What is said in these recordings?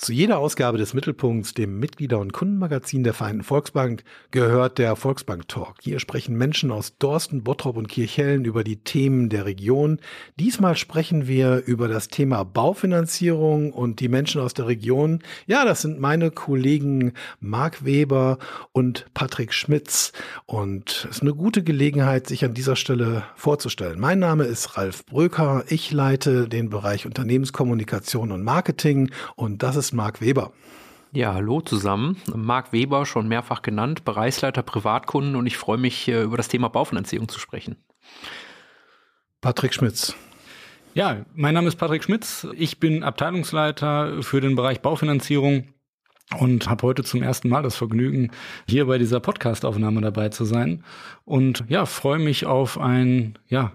Zu jeder Ausgabe des Mittelpunkts, dem Mitglieder- und Kundenmagazin der Vereinten Volksbank, gehört der Volksbank Talk. Hier sprechen Menschen aus Dorsten, Bottrop und Kirchhellen über die Themen der Region. Diesmal sprechen wir über das Thema Baufinanzierung und die Menschen aus der Region. Ja, das sind meine Kollegen Marc Weber und Patrick Schmitz. Und es ist eine gute Gelegenheit, sich an dieser Stelle vorzustellen. Mein Name ist Ralf Bröker. Ich leite den Bereich Unternehmenskommunikation und Marketing und das ist ist Marc Weber. Ja, hallo zusammen. Marc Weber, schon mehrfach genannt, Bereichsleiter Privatkunden und ich freue mich, äh, über das Thema Baufinanzierung zu sprechen. Patrick Schmitz. Ja, mein Name ist Patrick Schmitz. Ich bin Abteilungsleiter für den Bereich Baufinanzierung und habe heute zum ersten Mal das Vergnügen, hier bei dieser Podcast-Aufnahme dabei zu sein. Und ja, freue mich auf ein ja,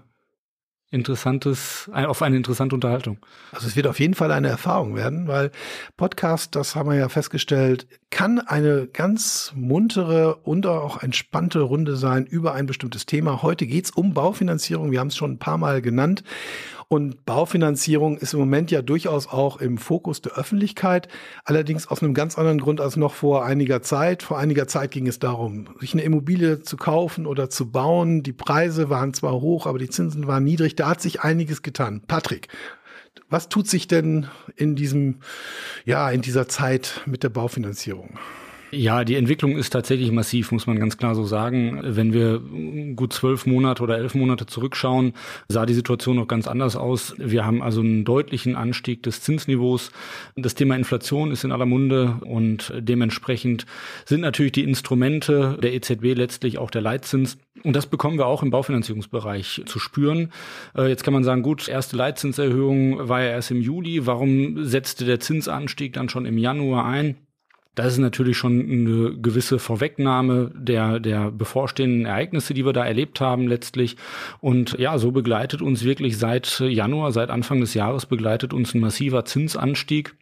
interessantes, auf eine interessante Unterhaltung. Also es wird auf jeden Fall eine Erfahrung werden, weil Podcast, das haben wir ja festgestellt, kann eine ganz muntere und auch entspannte Runde sein über ein bestimmtes Thema. Heute geht's um Baufinanzierung. Wir haben es schon ein paar Mal genannt. Und Baufinanzierung ist im Moment ja durchaus auch im Fokus der Öffentlichkeit, allerdings aus einem ganz anderen Grund als noch vor einiger Zeit. Vor einiger Zeit ging es darum, sich eine Immobilie zu kaufen oder zu bauen. Die Preise waren zwar hoch, aber die Zinsen waren niedrig. Da hat sich einiges getan. Patrick, was tut sich denn in diesem, ja, in dieser Zeit mit der Baufinanzierung? Ja, die Entwicklung ist tatsächlich massiv, muss man ganz klar so sagen. Wenn wir gut zwölf Monate oder elf Monate zurückschauen, sah die Situation noch ganz anders aus. Wir haben also einen deutlichen Anstieg des Zinsniveaus. Das Thema Inflation ist in aller Munde und dementsprechend sind natürlich die Instrumente der EZB letztlich auch der Leitzins. Und das bekommen wir auch im Baufinanzierungsbereich zu spüren. Äh, jetzt kann man sagen, gut, erste Leitzinserhöhung war ja erst im Juli. Warum setzte der Zinsanstieg dann schon im Januar ein? Das ist natürlich schon eine gewisse Vorwegnahme der, der bevorstehenden Ereignisse, die wir da erlebt haben letztlich. Und ja, so begleitet uns wirklich seit Januar, seit Anfang des Jahres begleitet uns ein massiver Zinsanstieg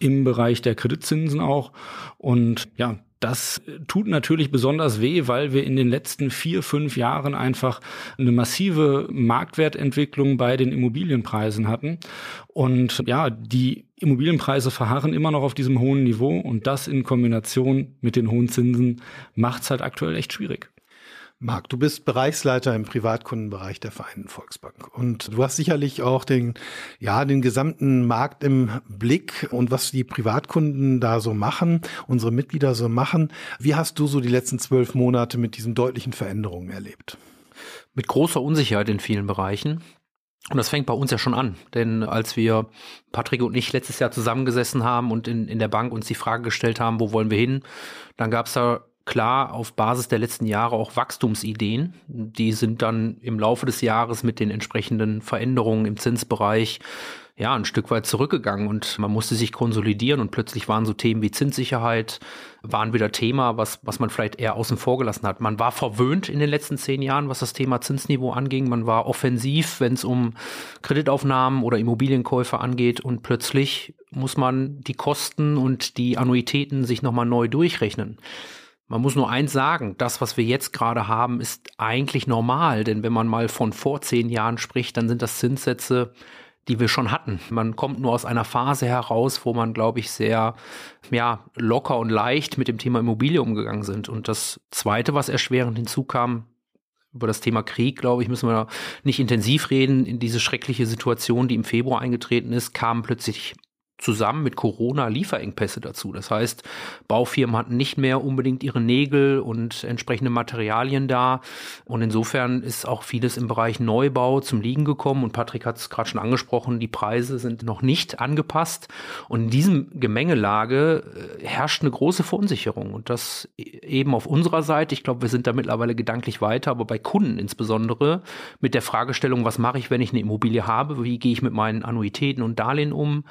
im Bereich der Kreditzinsen auch. Und ja, das tut natürlich besonders weh, weil wir in den letzten vier, fünf Jahren einfach eine massive Marktwertentwicklung bei den Immobilienpreisen hatten. Und ja, die Immobilienpreise verharren immer noch auf diesem hohen Niveau und das in Kombination mit den hohen Zinsen macht es halt aktuell echt schwierig. Marc, du bist Bereichsleiter im Privatkundenbereich der Vereinten Volksbank und du hast sicherlich auch den, ja, den gesamten Markt im Blick und was die Privatkunden da so machen, unsere Mitglieder so machen. Wie hast du so die letzten zwölf Monate mit diesen deutlichen Veränderungen erlebt? Mit großer Unsicherheit in vielen Bereichen. Und das fängt bei uns ja schon an, denn als wir Patrick und ich letztes Jahr zusammengesessen haben und in, in der Bank uns die Frage gestellt haben, wo wollen wir hin, dann gab es da klar auf Basis der letzten Jahre auch Wachstumsideen. Die sind dann im Laufe des Jahres mit den entsprechenden Veränderungen im Zinsbereich ja, ein Stück weit zurückgegangen und man musste sich konsolidieren und plötzlich waren so Themen wie Zinssicherheit, waren wieder Thema, was, was man vielleicht eher außen vor gelassen hat. Man war verwöhnt in den letzten zehn Jahren, was das Thema Zinsniveau anging. Man war offensiv, wenn es um Kreditaufnahmen oder Immobilienkäufe angeht und plötzlich muss man die Kosten und die Annuitäten sich nochmal neu durchrechnen. Man muss nur eins sagen, das, was wir jetzt gerade haben, ist eigentlich normal, denn wenn man mal von vor zehn Jahren spricht, dann sind das Zinssätze, die wir schon hatten. Man kommt nur aus einer Phase heraus, wo man, glaube ich, sehr ja, locker und leicht mit dem Thema Immobilie umgegangen sind. Und das Zweite, was erschwerend hinzukam, über das Thema Krieg, glaube ich, müssen wir nicht intensiv reden. In diese schreckliche Situation, die im Februar eingetreten ist, kamen plötzlich zusammen mit Corona Lieferengpässe dazu. Das heißt, Baufirmen hatten nicht mehr unbedingt ihre Nägel und entsprechende Materialien da. Und insofern ist auch vieles im Bereich Neubau zum Liegen gekommen. Und Patrick hat es gerade schon angesprochen, die Preise sind noch nicht angepasst. Und in diesem Gemengelage äh, herrscht eine große Verunsicherung. Und das eben auf unserer Seite. Ich glaube, wir sind da mittlerweile gedanklich weiter, aber bei Kunden insbesondere mit der Fragestellung, was mache ich, wenn ich eine Immobilie habe? Wie gehe ich mit meinen Annuitäten und Darlehen um?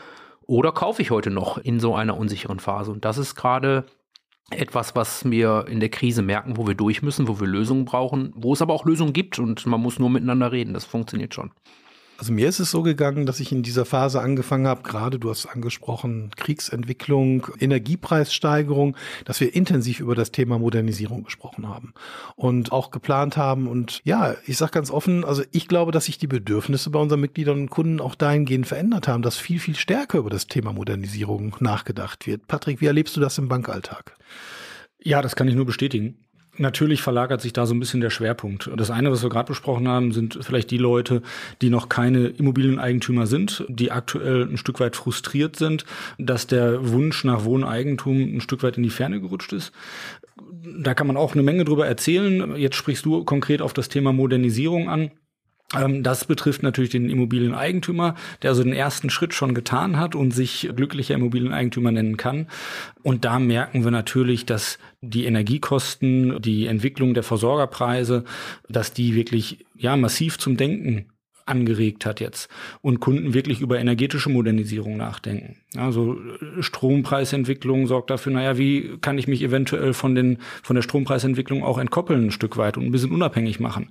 Oder kaufe ich heute noch in so einer unsicheren Phase? Und das ist gerade etwas, was wir in der Krise merken, wo wir durch müssen, wo wir Lösungen brauchen, wo es aber auch Lösungen gibt und man muss nur miteinander reden. Das funktioniert schon. Also mir ist es so gegangen, dass ich in dieser Phase angefangen habe, gerade du hast angesprochen, Kriegsentwicklung, Energiepreissteigerung, dass wir intensiv über das Thema Modernisierung gesprochen haben und auch geplant haben. Und ja, ich sage ganz offen, also ich glaube, dass sich die Bedürfnisse bei unseren Mitgliedern und Kunden auch dahingehend verändert haben, dass viel, viel stärker über das Thema Modernisierung nachgedacht wird. Patrick, wie erlebst du das im Bankalltag? Ja, das kann ich nur bestätigen. Natürlich verlagert sich da so ein bisschen der Schwerpunkt. Das eine, was wir gerade besprochen haben, sind vielleicht die Leute, die noch keine Immobilieneigentümer sind, die aktuell ein Stück weit frustriert sind, dass der Wunsch nach Wohneigentum ein Stück weit in die Ferne gerutscht ist. Da kann man auch eine Menge drüber erzählen. Jetzt sprichst du konkret auf das Thema Modernisierung an. Ähm, das betrifft natürlich den Immobilieneigentümer, der also den ersten Schritt schon getan hat und sich glücklicher Immobilieneigentümer nennen kann. Und da merken wir natürlich, dass die Energiekosten, die Entwicklung der Versorgerpreise, dass die wirklich ja massiv zum Denken angeregt hat jetzt und Kunden wirklich über energetische Modernisierung nachdenken. Also Strompreisentwicklung sorgt dafür, naja, wie kann ich mich eventuell von den von der Strompreisentwicklung auch entkoppeln ein Stück weit und ein bisschen unabhängig machen.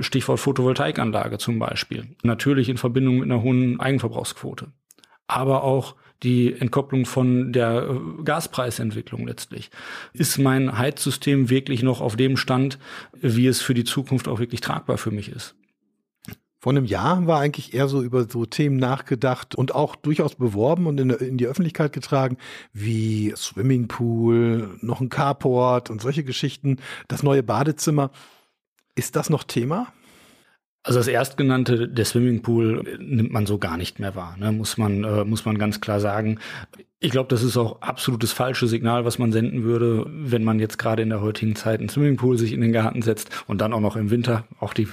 Stichwort Photovoltaikanlage zum Beispiel. Natürlich in Verbindung mit einer hohen Eigenverbrauchsquote. Aber auch die Entkopplung von der Gaspreisentwicklung letztlich. Ist mein Heizsystem wirklich noch auf dem Stand, wie es für die Zukunft auch wirklich tragbar für mich ist? Vor einem Jahr haben wir eigentlich eher so über so Themen nachgedacht und auch durchaus beworben und in, in die Öffentlichkeit getragen, wie Swimmingpool, noch ein Carport und solche Geschichten, das neue Badezimmer. Ist das noch Thema? Also das erstgenannte, der Swimmingpool, nimmt man so gar nicht mehr wahr, ne? muss man äh, muss man ganz klar sagen. Ich glaube, das ist auch absolutes falsche Signal, was man senden würde, wenn man jetzt gerade in der heutigen Zeit einen Swimmingpool sich in den Garten setzt und dann auch noch im Winter. Auch die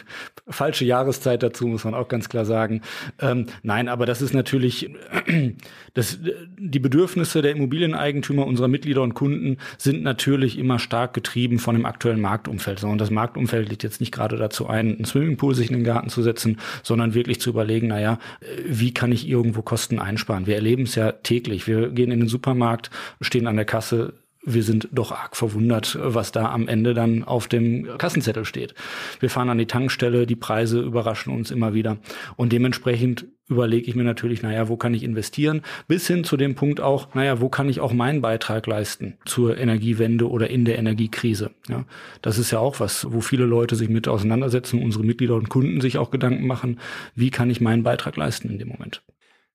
falsche Jahreszeit dazu, muss man auch ganz klar sagen. Ähm, nein, aber das ist natürlich, das, die Bedürfnisse der Immobilieneigentümer, unserer Mitglieder und Kunden sind natürlich immer stark getrieben von dem aktuellen Marktumfeld. Und das Marktumfeld liegt jetzt nicht gerade dazu ein, einen Swimmingpool sich in den Garten zu setzen, sondern wirklich zu überlegen, naja, wie kann ich irgendwo Kosten einsparen? Wir erleben es ja täglich. Wir gehen in den Supermarkt, stehen an der Kasse, wir sind doch arg verwundert, was da am Ende dann auf dem Kassenzettel steht. Wir fahren an die Tankstelle, die Preise überraschen uns immer wieder. Und dementsprechend überlege ich mir natürlich, naja, wo kann ich investieren? Bis hin zu dem Punkt auch, naja, wo kann ich auch meinen Beitrag leisten zur Energiewende oder in der Energiekrise? Ja, das ist ja auch was, wo viele Leute sich mit auseinandersetzen, unsere Mitglieder und Kunden sich auch Gedanken machen, wie kann ich meinen Beitrag leisten in dem Moment?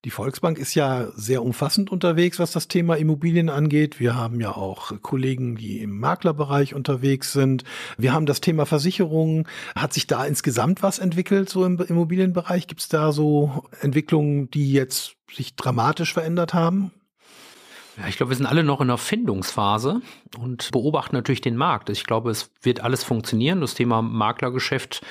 Die Volksbank ist ja sehr umfassend unterwegs, was das Thema Immobilien angeht. Wir haben ja auch Kollegen, die im Maklerbereich unterwegs sind. Wir haben das Thema Versicherungen. Hat sich da insgesamt was entwickelt, so im Immobilienbereich? Gibt es da so Entwicklungen, die jetzt sich dramatisch verändert haben? Ja, ich glaube, wir sind alle noch in der Findungsphase und beobachten natürlich den Markt. Ich glaube, es wird alles funktionieren. Das Thema Maklergeschäft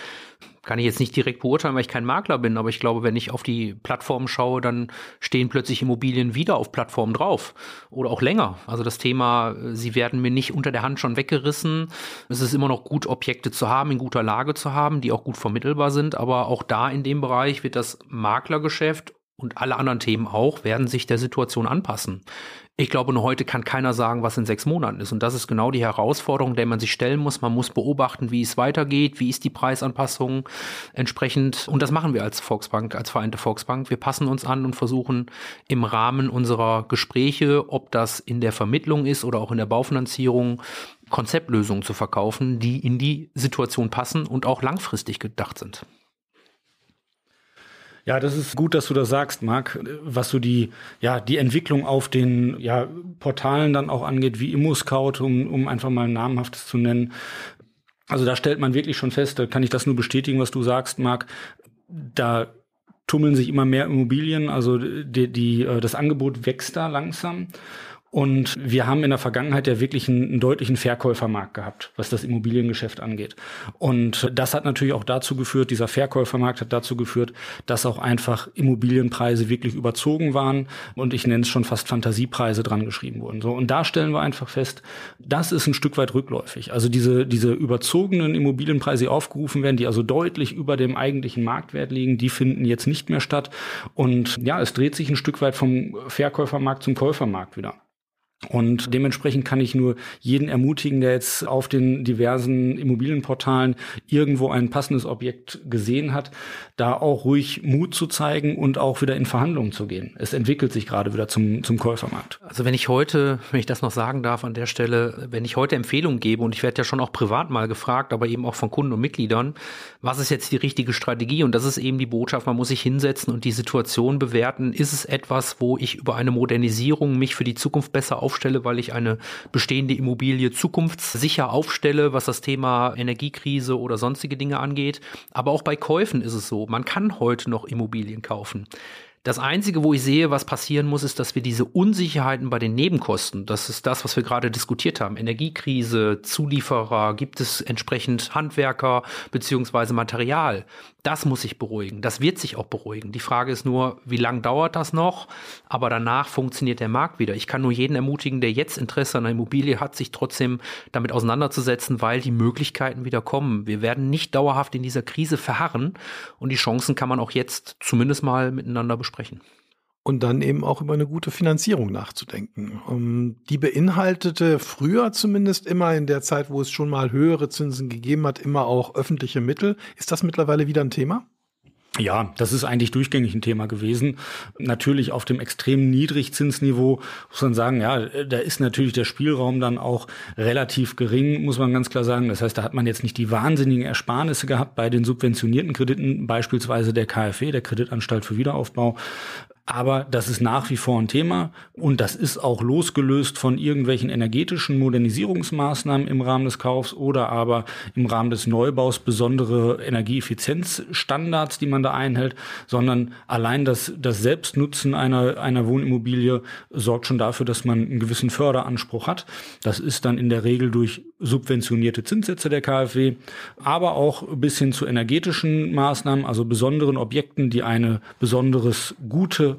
kann ich jetzt nicht direkt beurteilen, weil ich kein Makler bin, aber ich glaube, wenn ich auf die Plattform schaue, dann stehen plötzlich Immobilien wieder auf Plattformen drauf oder auch länger. Also das Thema, sie werden mir nicht unter der Hand schon weggerissen. Es ist immer noch gut, Objekte zu haben, in guter Lage zu haben, die auch gut vermittelbar sind, aber auch da in dem Bereich wird das Maklergeschäft und alle anderen Themen auch werden sich der Situation anpassen. Ich glaube, nur heute kann keiner sagen, was in sechs Monaten ist. Und das ist genau die Herausforderung, der man sich stellen muss. Man muss beobachten, wie es weitergeht, wie ist die Preisanpassung entsprechend. Und das machen wir als Volksbank, als Vereinte Volksbank. Wir passen uns an und versuchen im Rahmen unserer Gespräche, ob das in der Vermittlung ist oder auch in der Baufinanzierung, Konzeptlösungen zu verkaufen, die in die Situation passen und auch langfristig gedacht sind. Ja, das ist gut, dass du das sagst, Marc, was so die, ja, die Entwicklung auf den ja, Portalen dann auch angeht, wie ImmoScout, um, um einfach mal ein namhaftes zu nennen. Also da stellt man wirklich schon fest, da kann ich das nur bestätigen, was du sagst, Marc. Da tummeln sich immer mehr Immobilien, also die, die, äh, das Angebot wächst da langsam. Und wir haben in der Vergangenheit ja wirklich einen, einen, deutlichen Verkäufermarkt gehabt, was das Immobiliengeschäft angeht. Und das hat natürlich auch dazu geführt, dieser Verkäufermarkt hat dazu geführt, dass auch einfach Immobilienpreise wirklich überzogen waren und ich nenne es schon fast Fantasiepreise dran geschrieben wurden. So, und da stellen wir einfach fest, das ist ein Stück weit rückläufig. Also diese, diese überzogenen Immobilienpreise, die aufgerufen werden, die also deutlich über dem eigentlichen Marktwert liegen, die finden jetzt nicht mehr statt. Und ja, es dreht sich ein Stück weit vom Verkäufermarkt zum Käufermarkt wieder. Und dementsprechend kann ich nur jeden ermutigen, der jetzt auf den diversen Immobilienportalen irgendwo ein passendes Objekt gesehen hat, da auch ruhig Mut zu zeigen und auch wieder in Verhandlungen zu gehen. Es entwickelt sich gerade wieder zum, zum Käufermarkt. Also wenn ich heute, wenn ich das noch sagen darf an der Stelle, wenn ich heute Empfehlungen gebe und ich werde ja schon auch privat mal gefragt, aber eben auch von Kunden und Mitgliedern, was ist jetzt die richtige Strategie? Und das ist eben die Botschaft, man muss sich hinsetzen und die Situation bewerten. Ist es etwas, wo ich über eine Modernisierung mich für die Zukunft besser aufstelle, weil ich eine bestehende Immobilie zukunftssicher aufstelle, was das Thema Energiekrise oder sonstige Dinge angeht. Aber auch bei Käufen ist es so. Man kann heute noch Immobilien kaufen. Das Einzige, wo ich sehe, was passieren muss, ist, dass wir diese Unsicherheiten bei den Nebenkosten, das ist das, was wir gerade diskutiert haben, Energiekrise, Zulieferer, gibt es entsprechend Handwerker beziehungsweise Material, das muss sich beruhigen. Das wird sich auch beruhigen. Die Frage ist nur, wie lange dauert das noch? Aber danach funktioniert der Markt wieder. Ich kann nur jeden ermutigen, der jetzt Interesse an einer Immobilie hat, sich trotzdem damit auseinanderzusetzen, weil die Möglichkeiten wieder kommen. Wir werden nicht dauerhaft in dieser Krise verharren und die Chancen kann man auch jetzt zumindest mal miteinander besprechen und dann eben auch über eine gute Finanzierung nachzudenken. Ähm, die beinhaltete früher zumindest immer in der Zeit, wo es schon mal höhere Zinsen gegeben hat, immer auch öffentliche Mittel. Ist das mittlerweile wieder ein Thema? Ja, das ist eigentlich durchgängig ein Thema gewesen. Natürlich auf dem extrem Niedrigzinsniveau muss man sagen, ja, da ist natürlich der Spielraum dann auch relativ gering, muss man ganz klar sagen. Das heißt, da hat man jetzt nicht die wahnsinnigen Ersparnisse gehabt bei den subventionierten Krediten, beispielsweise der KfW, der Kreditanstalt für Wiederaufbau. Aber das ist nach wie vor ein Thema und das ist auch losgelöst von irgendwelchen energetischen Modernisierungsmaßnahmen im Rahmen des Kaufs oder aber im Rahmen des Neubaus besondere Energieeffizienzstandards, die man da einhält, sondern allein das, das Selbstnutzen einer, einer Wohnimmobilie sorgt schon dafür, dass man einen gewissen Förderanspruch hat. Das ist dann in der Regel durch subventionierte Zinssätze der KfW, aber auch bis hin zu energetischen Maßnahmen, also besonderen Objekten, die eine besonderes gute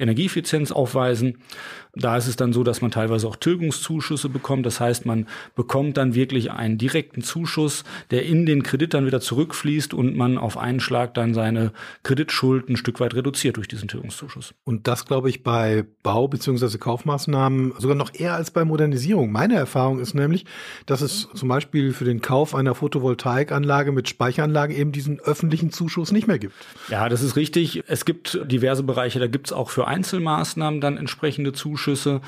Energieeffizienz aufweisen. Da ist es dann so, dass man teilweise auch Tilgungszuschüsse bekommt. Das heißt, man bekommt dann wirklich einen direkten Zuschuss, der in den Kredit dann wieder zurückfließt und man auf einen Schlag dann seine Kreditschuld ein Stück weit reduziert durch diesen Tilgungszuschuss. Und das glaube ich bei Bau- bzw. Kaufmaßnahmen sogar noch eher als bei Modernisierung. Meine Erfahrung ist nämlich, dass es zum Beispiel für den Kauf einer Photovoltaikanlage mit Speicheranlage eben diesen öffentlichen Zuschuss nicht mehr gibt. Ja, das ist richtig. Es gibt diverse Bereiche, da gibt es auch für Einzelmaßnahmen dann entsprechende Zuschüsse.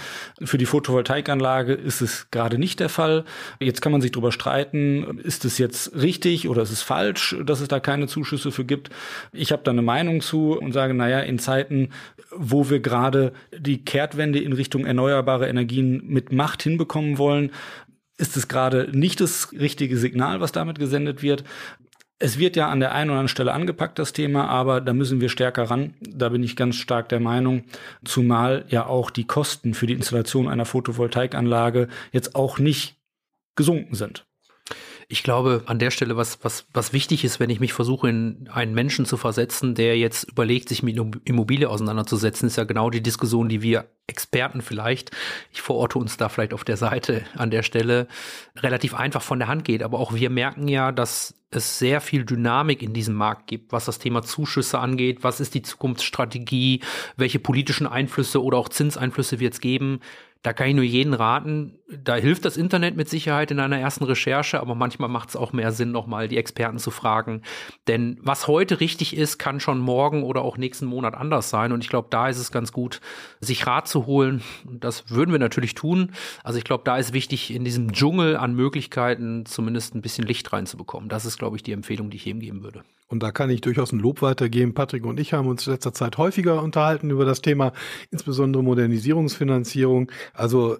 Für die Photovoltaikanlage ist es gerade nicht der Fall. Jetzt kann man sich darüber streiten, ist es jetzt richtig oder ist es falsch, dass es da keine Zuschüsse für gibt. Ich habe da eine Meinung zu und sage, naja, in Zeiten, wo wir gerade die Kehrtwende in Richtung erneuerbare Energien mit Macht hinbekommen wollen, ist es gerade nicht das richtige Signal, was damit gesendet wird. Es wird ja an der einen oder anderen Stelle angepackt, das Thema, aber da müssen wir stärker ran. Da bin ich ganz stark der Meinung, zumal ja auch die Kosten für die Installation einer Photovoltaikanlage jetzt auch nicht gesunken sind. Ich glaube, an der Stelle, was, was, was wichtig ist, wenn ich mich versuche, in einen Menschen zu versetzen, der jetzt überlegt, sich mit Immobilie auseinanderzusetzen, ist ja genau die Diskussion, die wir Experten vielleicht, ich verorte uns da vielleicht auf der Seite an der Stelle, relativ einfach von der Hand geht. Aber auch wir merken ja, dass es sehr viel Dynamik in diesem Markt gibt, was das Thema Zuschüsse angeht. Was ist die Zukunftsstrategie? Welche politischen Einflüsse oder auch Zinseinflüsse wird es geben? Da kann ich nur jeden raten, da hilft das Internet mit Sicherheit in einer ersten Recherche, aber manchmal macht es auch mehr Sinn, nochmal die Experten zu fragen. Denn was heute richtig ist, kann schon morgen oder auch nächsten Monat anders sein. Und ich glaube, da ist es ganz gut, sich Rat zu holen. Das würden wir natürlich tun. Also ich glaube, da ist wichtig, in diesem Dschungel an Möglichkeiten zumindest ein bisschen Licht reinzubekommen. Das ist, glaube ich, die Empfehlung, die ich jedem geben würde. Und da kann ich durchaus ein Lob weitergeben. Patrick und ich haben uns in letzter Zeit häufiger unterhalten über das Thema, insbesondere Modernisierungsfinanzierung. Also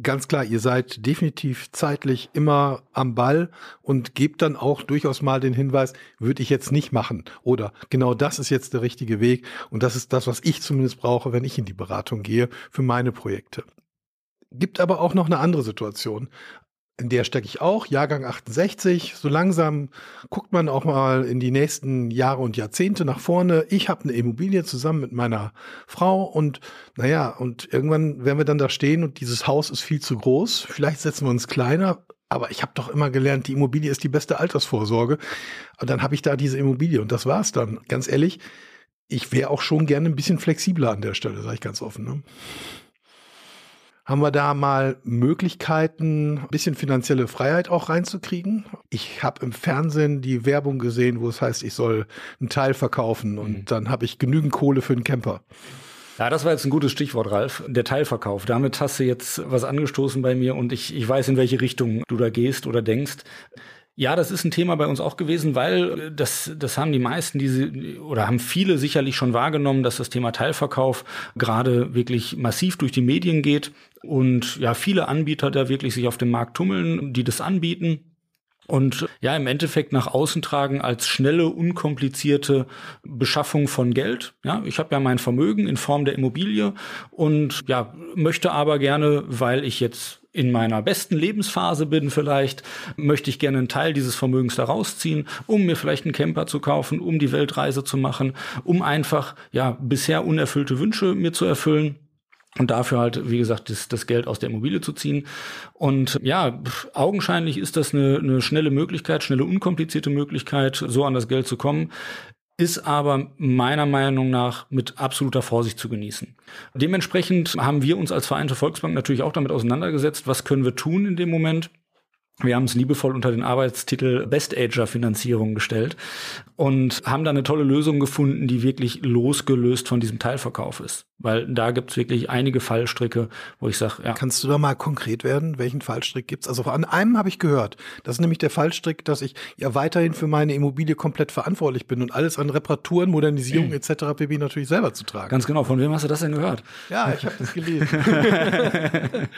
ganz klar, ihr seid definitiv zeitlich immer am Ball und gebt dann auch durchaus mal den Hinweis, würde ich jetzt nicht machen. Oder genau das ist jetzt der richtige Weg. Und das ist das, was ich zumindest brauche, wenn ich in die Beratung gehe für meine Projekte. Gibt aber auch noch eine andere Situation in der stecke ich auch, Jahrgang 68. So langsam guckt man auch mal in die nächsten Jahre und Jahrzehnte nach vorne. Ich habe eine Immobilie zusammen mit meiner Frau und naja, und irgendwann werden wir dann da stehen und dieses Haus ist viel zu groß. Vielleicht setzen wir uns kleiner, aber ich habe doch immer gelernt, die Immobilie ist die beste Altersvorsorge. Und dann habe ich da diese Immobilie und das war's dann. Ganz ehrlich, ich wäre auch schon gerne ein bisschen flexibler an der Stelle, sage ich ganz offen. Ne? Haben wir da mal Möglichkeiten, ein bisschen finanzielle Freiheit auch reinzukriegen? Ich habe im Fernsehen die Werbung gesehen, wo es heißt, ich soll einen Teil verkaufen und mhm. dann habe ich genügend Kohle für einen Camper. Ja, das war jetzt ein gutes Stichwort, Ralf. Der Teilverkauf. Damit hast du jetzt was angestoßen bei mir und ich, ich weiß, in welche Richtung du da gehst oder denkst. Ja, das ist ein Thema bei uns auch gewesen, weil das, das haben die meisten, diese oder haben viele sicherlich schon wahrgenommen, dass das Thema Teilverkauf gerade wirklich massiv durch die Medien geht und ja, viele Anbieter da wirklich sich auf dem Markt tummeln, die das anbieten und ja, im Endeffekt nach außen tragen als schnelle, unkomplizierte Beschaffung von Geld. Ja, ich habe ja mein Vermögen in Form der Immobilie und ja, möchte aber gerne, weil ich jetzt in meiner besten Lebensphase bin vielleicht, möchte ich gerne einen Teil dieses Vermögens da rausziehen, um mir vielleicht einen Camper zu kaufen, um die Weltreise zu machen, um einfach ja bisher unerfüllte Wünsche mir zu erfüllen und dafür halt, wie gesagt, das, das Geld aus der Immobilie zu ziehen. Und ja, augenscheinlich ist das eine, eine schnelle Möglichkeit, schnelle, unkomplizierte Möglichkeit, so an das Geld zu kommen ist aber meiner Meinung nach mit absoluter Vorsicht zu genießen. Dementsprechend haben wir uns als Vereinte Volksbank natürlich auch damit auseinandergesetzt, was können wir tun in dem Moment, wir haben es liebevoll unter den Arbeitstitel Best Ager Finanzierung gestellt und haben da eine tolle Lösung gefunden, die wirklich losgelöst von diesem Teilverkauf ist. Weil da gibt's wirklich einige Fallstricke, wo ich sage, ja. Kannst du da mal konkret werden? Welchen Fallstrick gibt's? Also an einem habe ich gehört. Das ist nämlich der Fallstrick, dass ich ja weiterhin für meine Immobilie komplett verantwortlich bin und alles an Reparaturen, Modernisierung mhm. etc. pp. natürlich selber zu tragen. Ganz genau. Von wem hast du das denn gehört? Ja, ich habe das gelesen.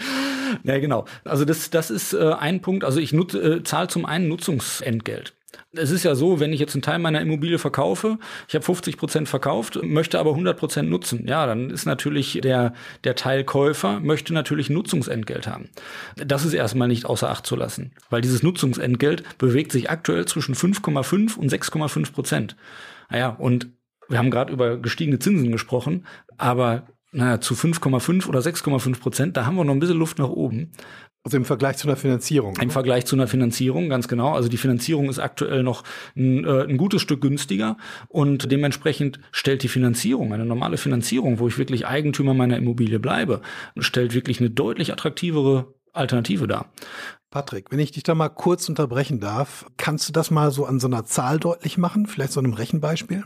ja, genau. Also das, das ist äh, ein Punkt. Also ich nutze, äh, zahle zum einen Nutzungsentgelt. Es ist ja so, wenn ich jetzt einen Teil meiner Immobilie verkaufe, ich habe 50 Prozent verkauft, möchte aber 100 Prozent nutzen, ja, dann ist natürlich der, der Teilkäufer möchte natürlich Nutzungsentgelt haben. Das ist erstmal nicht außer Acht zu lassen, weil dieses Nutzungsentgelt bewegt sich aktuell zwischen 5,5 und 6,5 Prozent. Naja, und wir haben gerade über gestiegene Zinsen gesprochen, aber naja, zu 5,5 oder 6,5 Prozent, da haben wir noch ein bisschen Luft nach oben. Also im Vergleich zu einer Finanzierung. Im Vergleich zu einer Finanzierung, ganz genau. Also die Finanzierung ist aktuell noch ein, äh, ein, gutes Stück günstiger und dementsprechend stellt die Finanzierung, eine normale Finanzierung, wo ich wirklich Eigentümer meiner Immobilie bleibe, stellt wirklich eine deutlich attraktivere Alternative dar. Patrick, wenn ich dich da mal kurz unterbrechen darf, kannst du das mal so an so einer Zahl deutlich machen? Vielleicht so einem Rechenbeispiel?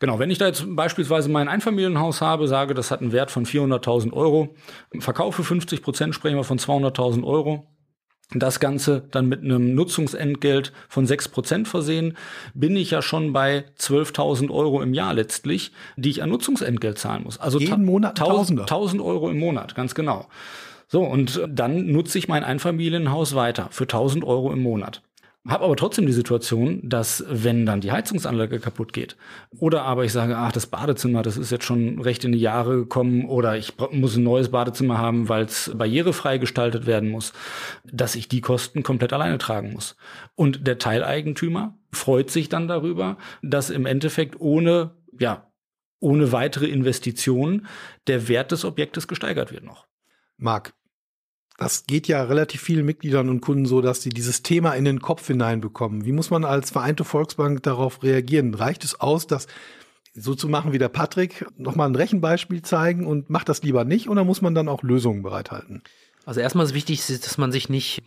Genau, wenn ich da jetzt beispielsweise mein Einfamilienhaus habe, sage, das hat einen Wert von 400.000 Euro, verkaufe 50 Prozent, sprechen wir von 200.000 Euro. Das Ganze dann mit einem Nutzungsentgelt von 6% versehen, bin ich ja schon bei 12.000 Euro im Jahr letztlich, die ich an Nutzungsentgelt zahlen muss. Also jeden Monat 1000, 1000 Euro im Monat, ganz genau. So, und dann nutze ich mein Einfamilienhaus weiter für 1000 Euro im Monat. Habe aber trotzdem die Situation, dass wenn dann die Heizungsanlage kaputt geht oder aber ich sage, ach, das Badezimmer, das ist jetzt schon recht in die Jahre gekommen oder ich muss ein neues Badezimmer haben, weil es barrierefrei gestaltet werden muss, dass ich die Kosten komplett alleine tragen muss. Und der Teileigentümer freut sich dann darüber, dass im Endeffekt ohne, ja, ohne weitere Investitionen der Wert des Objektes gesteigert wird noch. Marc, das geht ja relativ vielen Mitgliedern und Kunden so, dass sie dieses Thema in den Kopf hineinbekommen. Wie muss man als vereinte Volksbank darauf reagieren? Reicht es aus, das so zu machen wie der Patrick, nochmal ein Rechenbeispiel zeigen und macht das lieber nicht oder muss man dann auch Lösungen bereithalten? Also erstmal ist wichtig, dass man sich nicht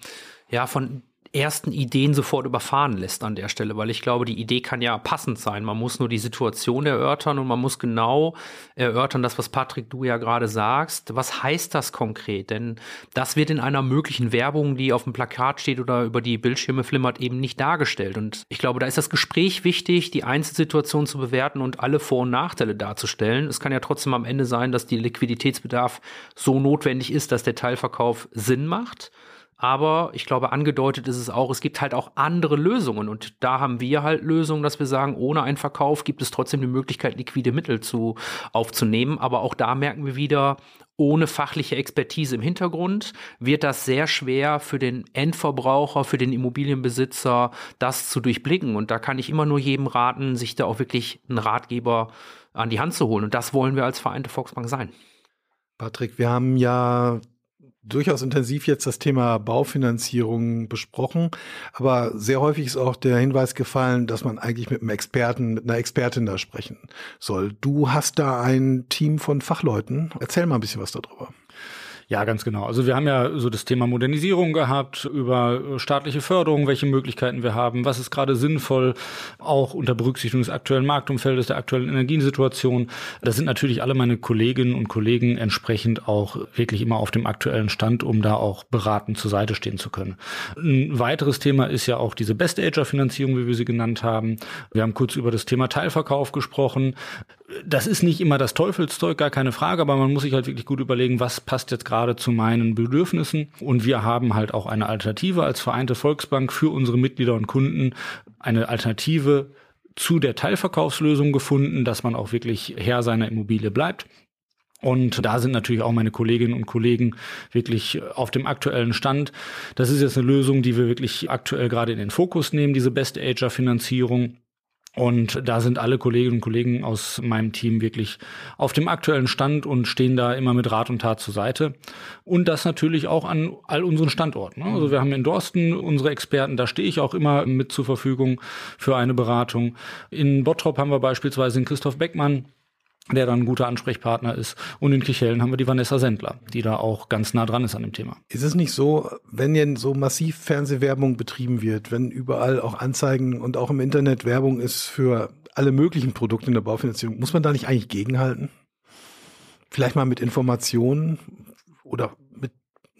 ja von ersten Ideen sofort überfahren lässt an der Stelle, weil ich glaube, die Idee kann ja passend sein. Man muss nur die Situation erörtern und man muss genau erörtern, das, was Patrick, du ja gerade sagst. Was heißt das konkret? Denn das wird in einer möglichen Werbung, die auf dem Plakat steht oder über die Bildschirme flimmert, eben nicht dargestellt. Und ich glaube, da ist das Gespräch wichtig, die Einzelsituation zu bewerten und alle Vor- und Nachteile darzustellen. Es kann ja trotzdem am Ende sein, dass die Liquiditätsbedarf so notwendig ist, dass der Teilverkauf Sinn macht. Aber ich glaube, angedeutet ist es auch, es gibt halt auch andere Lösungen. Und da haben wir halt Lösungen, dass wir sagen, ohne einen Verkauf gibt es trotzdem die Möglichkeit, liquide Mittel zu, aufzunehmen. Aber auch da merken wir wieder, ohne fachliche Expertise im Hintergrund wird das sehr schwer für den Endverbraucher, für den Immobilienbesitzer, das zu durchblicken. Und da kann ich immer nur jedem raten, sich da auch wirklich einen Ratgeber an die Hand zu holen. Und das wollen wir als Vereinte Volksbank sein. Patrick, wir haben ja durchaus intensiv jetzt das Thema Baufinanzierung besprochen, aber sehr häufig ist auch der Hinweis gefallen, dass man eigentlich mit einem Experten, mit einer Expertin da sprechen soll. Du hast da ein Team von Fachleuten. Erzähl mal ein bisschen was darüber. Ja, ganz genau. Also wir haben ja so das Thema Modernisierung gehabt, über staatliche Förderung, welche Möglichkeiten wir haben, was ist gerade sinnvoll, auch unter Berücksichtigung des aktuellen Marktumfeldes, der aktuellen Energiesituation. Da sind natürlich alle meine Kolleginnen und Kollegen entsprechend auch wirklich immer auf dem aktuellen Stand, um da auch beratend zur Seite stehen zu können. Ein weiteres Thema ist ja auch diese Best-Ager-Finanzierung, wie wir sie genannt haben. Wir haben kurz über das Thema Teilverkauf gesprochen. Das ist nicht immer das Teufelszeug, gar keine Frage, aber man muss sich halt wirklich gut überlegen, was passt jetzt gerade zu meinen Bedürfnissen. Und wir haben halt auch eine Alternative als Vereinte Volksbank für unsere Mitglieder und Kunden, eine Alternative zu der Teilverkaufslösung gefunden, dass man auch wirklich Herr seiner Immobilie bleibt. Und da sind natürlich auch meine Kolleginnen und Kollegen wirklich auf dem aktuellen Stand. Das ist jetzt eine Lösung, die wir wirklich aktuell gerade in den Fokus nehmen, diese Best Ager Finanzierung. Und da sind alle Kolleginnen und Kollegen aus meinem Team wirklich auf dem aktuellen Stand und stehen da immer mit Rat und Tat zur Seite. Und das natürlich auch an all unseren Standorten. Also wir haben in Dorsten unsere Experten, da stehe ich auch immer mit zur Verfügung für eine Beratung. In Bottrop haben wir beispielsweise den Christoph Beckmann, der dann ein guter Ansprechpartner ist. Und in Kichellen haben wir die Vanessa Sendler, die da auch ganz nah dran ist an dem Thema. Ist es nicht so, wenn denn so massiv Fernsehwerbung betrieben wird, wenn überall auch Anzeigen und auch im Internet Werbung ist für alle möglichen Produkte in der Baufinanzierung, muss man da nicht eigentlich gegenhalten? Vielleicht mal mit Informationen oder mit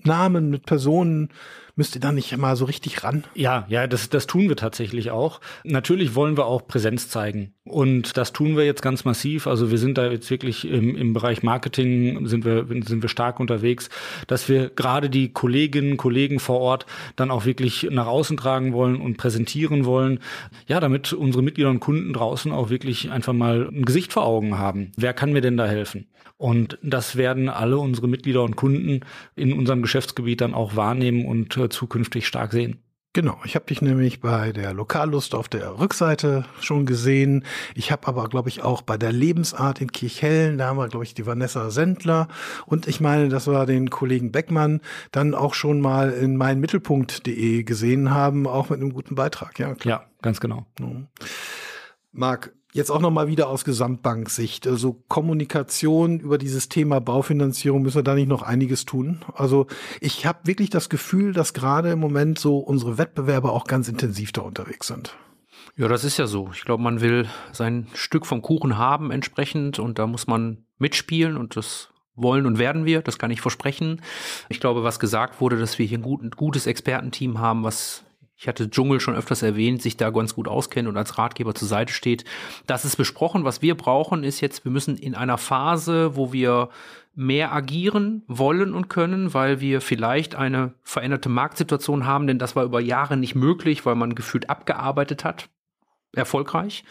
Namen, mit Personen, Müsst ihr da nicht mal so richtig ran? Ja, ja, das, das tun wir tatsächlich auch. Natürlich wollen wir auch Präsenz zeigen. Und das tun wir jetzt ganz massiv. Also wir sind da jetzt wirklich im, im Bereich Marketing sind wir, sind wir stark unterwegs, dass wir gerade die Kolleginnen, Kollegen vor Ort dann auch wirklich nach außen tragen wollen und präsentieren wollen. Ja, damit unsere Mitglieder und Kunden draußen auch wirklich einfach mal ein Gesicht vor Augen haben. Wer kann mir denn da helfen? Und das werden alle unsere Mitglieder und Kunden in unserem Geschäftsgebiet dann auch wahrnehmen und äh, zukünftig stark sehen. Genau, ich habe dich nämlich bei der Lokallust auf der Rückseite schon gesehen. Ich habe aber, glaube ich, auch bei der Lebensart in Kirchhellen, da haben wir, glaube ich, die Vanessa Sendler und ich meine, das war den Kollegen Beckmann, dann auch schon mal in meinmittelpunkt.de gesehen haben, auch mit einem guten Beitrag. Ja, klar. Ja, ganz genau. Marc, Jetzt auch nochmal wieder aus Gesamtbanksicht. Also Kommunikation über dieses Thema Baufinanzierung müssen wir da nicht noch einiges tun. Also ich habe wirklich das Gefühl, dass gerade im Moment so unsere Wettbewerber auch ganz intensiv da unterwegs sind. Ja, das ist ja so. Ich glaube, man will sein Stück vom Kuchen haben entsprechend und da muss man mitspielen und das wollen und werden wir, das kann ich versprechen. Ich glaube, was gesagt wurde, dass wir hier ein, gut, ein gutes Expertenteam haben, was ich hatte Dschungel schon öfters erwähnt, sich da ganz gut auskennt und als Ratgeber zur Seite steht. Das ist besprochen. Was wir brauchen, ist jetzt, wir müssen in einer Phase, wo wir mehr agieren wollen und können, weil wir vielleicht eine veränderte Marktsituation haben, denn das war über Jahre nicht möglich, weil man gefühlt abgearbeitet hat erfolgreich.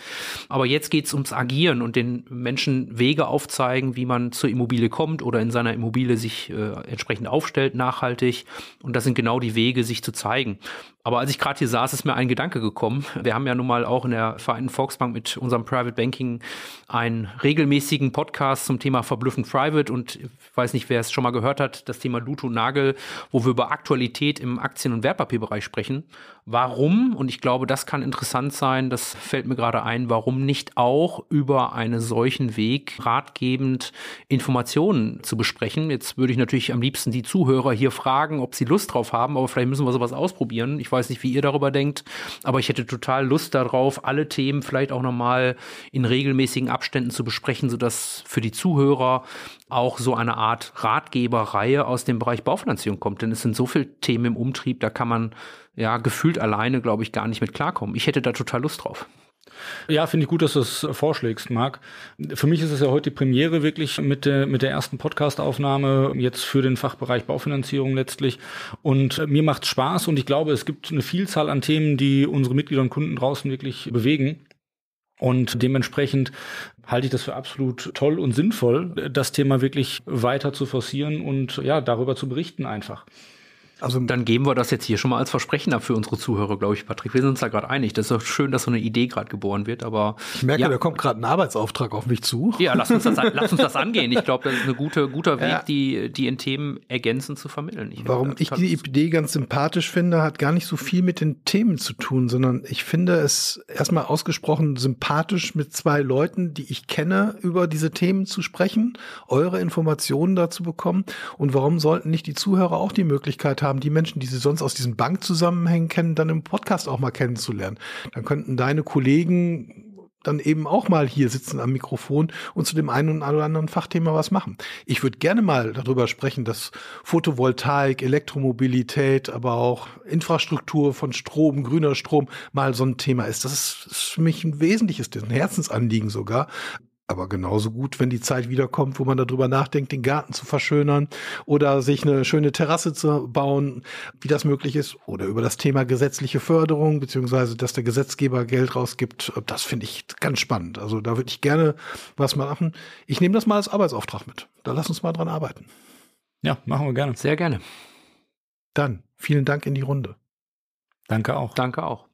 Aber jetzt geht es ums Agieren und den Menschen Wege aufzeigen, wie man zur Immobilie kommt oder in seiner Immobilie sich äh, entsprechend aufstellt, nachhaltig. Und das sind genau die Wege, sich zu zeigen. Aber als ich gerade hier saß, ist mir ein Gedanke gekommen. Wir haben ja nun mal auch in der Vereinten Volksbank mit unserem Private Banking einen regelmäßigen Podcast zum Thema Verblüffend Private und ich weiß nicht, wer es schon mal gehört hat, das Thema Luto Nagel, wo wir über Aktualität im Aktien- und Wertpapierbereich sprechen. Warum? Und ich glaube, das kann interessant sein. Das fällt mir gerade ein. Warum nicht auch über einen solchen Weg ratgebend Informationen zu besprechen? Jetzt würde ich natürlich am liebsten die Zuhörer hier fragen, ob sie Lust drauf haben, aber vielleicht müssen wir sowas ausprobieren. Ich ich weiß nicht, wie ihr darüber denkt, aber ich hätte total Lust darauf, alle Themen vielleicht auch nochmal in regelmäßigen Abständen zu besprechen, sodass für die Zuhörer auch so eine Art Ratgeberreihe aus dem Bereich Baufinanzierung kommt. Denn es sind so viele Themen im Umtrieb, da kann man ja gefühlt alleine, glaube ich, gar nicht mit klarkommen. Ich hätte da total Lust drauf. Ja, finde ich gut, dass du es vorschlägst, Marc. Für mich ist es ja heute die Premiere wirklich mit der, mit der ersten Podcast-Aufnahme jetzt für den Fachbereich Baufinanzierung letztlich. Und mir macht Spaß und ich glaube, es gibt eine Vielzahl an Themen, die unsere Mitglieder und Kunden draußen wirklich bewegen. Und dementsprechend halte ich das für absolut toll und sinnvoll, das Thema wirklich weiter zu forcieren und ja, darüber zu berichten einfach. Also dann geben wir das jetzt hier schon mal als Versprechen ab für unsere Zuhörer, glaube ich, Patrick. Wir sind uns da gerade einig. Das ist doch schön, dass so eine Idee gerade geboren wird, aber ich merke, ja. da kommt gerade ein Arbeitsauftrag auf mich zu. Ja, lass uns das, lass uns das angehen. Ich glaube, das ist ein guter, guter Weg, ja. die, die in Themen ergänzend zu vermitteln. Ich Warum ich die Idee ganz sympathisch finde, hat gar nicht so viel mit den Themen zu tun, sondern ich finde es erstmal ausgesprochen sympathisch, mit zwei Leuten, die ich kenne, über diese Themen zu sprechen, eure Informationen dazu bekommen. Und warum sollten nicht die Zuhörer auch die Möglichkeit haben, die Menschen, die sie sonst aus diesen Bankzusammenhängen kennen, dann im Podcast auch mal kennenzulernen? Dann könnten deine Kollegen dann eben auch mal hier sitzen am Mikrofon und zu dem einen oder anderen Fachthema was machen. Ich würde gerne mal darüber sprechen, dass Photovoltaik, Elektromobilität, aber auch Infrastruktur von Strom, grüner Strom mal so ein Thema ist. Das ist für mich ein wesentliches, ein Herzensanliegen sogar aber genauso gut, wenn die Zeit wiederkommt, wo man darüber nachdenkt, den Garten zu verschönern oder sich eine schöne Terrasse zu bauen, wie das möglich ist, oder über das Thema gesetzliche Förderung, beziehungsweise dass der Gesetzgeber Geld rausgibt, das finde ich ganz spannend. Also da würde ich gerne was machen. Ich nehme das mal als Arbeitsauftrag mit. Da lass uns mal dran arbeiten. Ja, machen wir gerne. Sehr gerne. Dann vielen Dank in die Runde. Danke auch. Danke auch.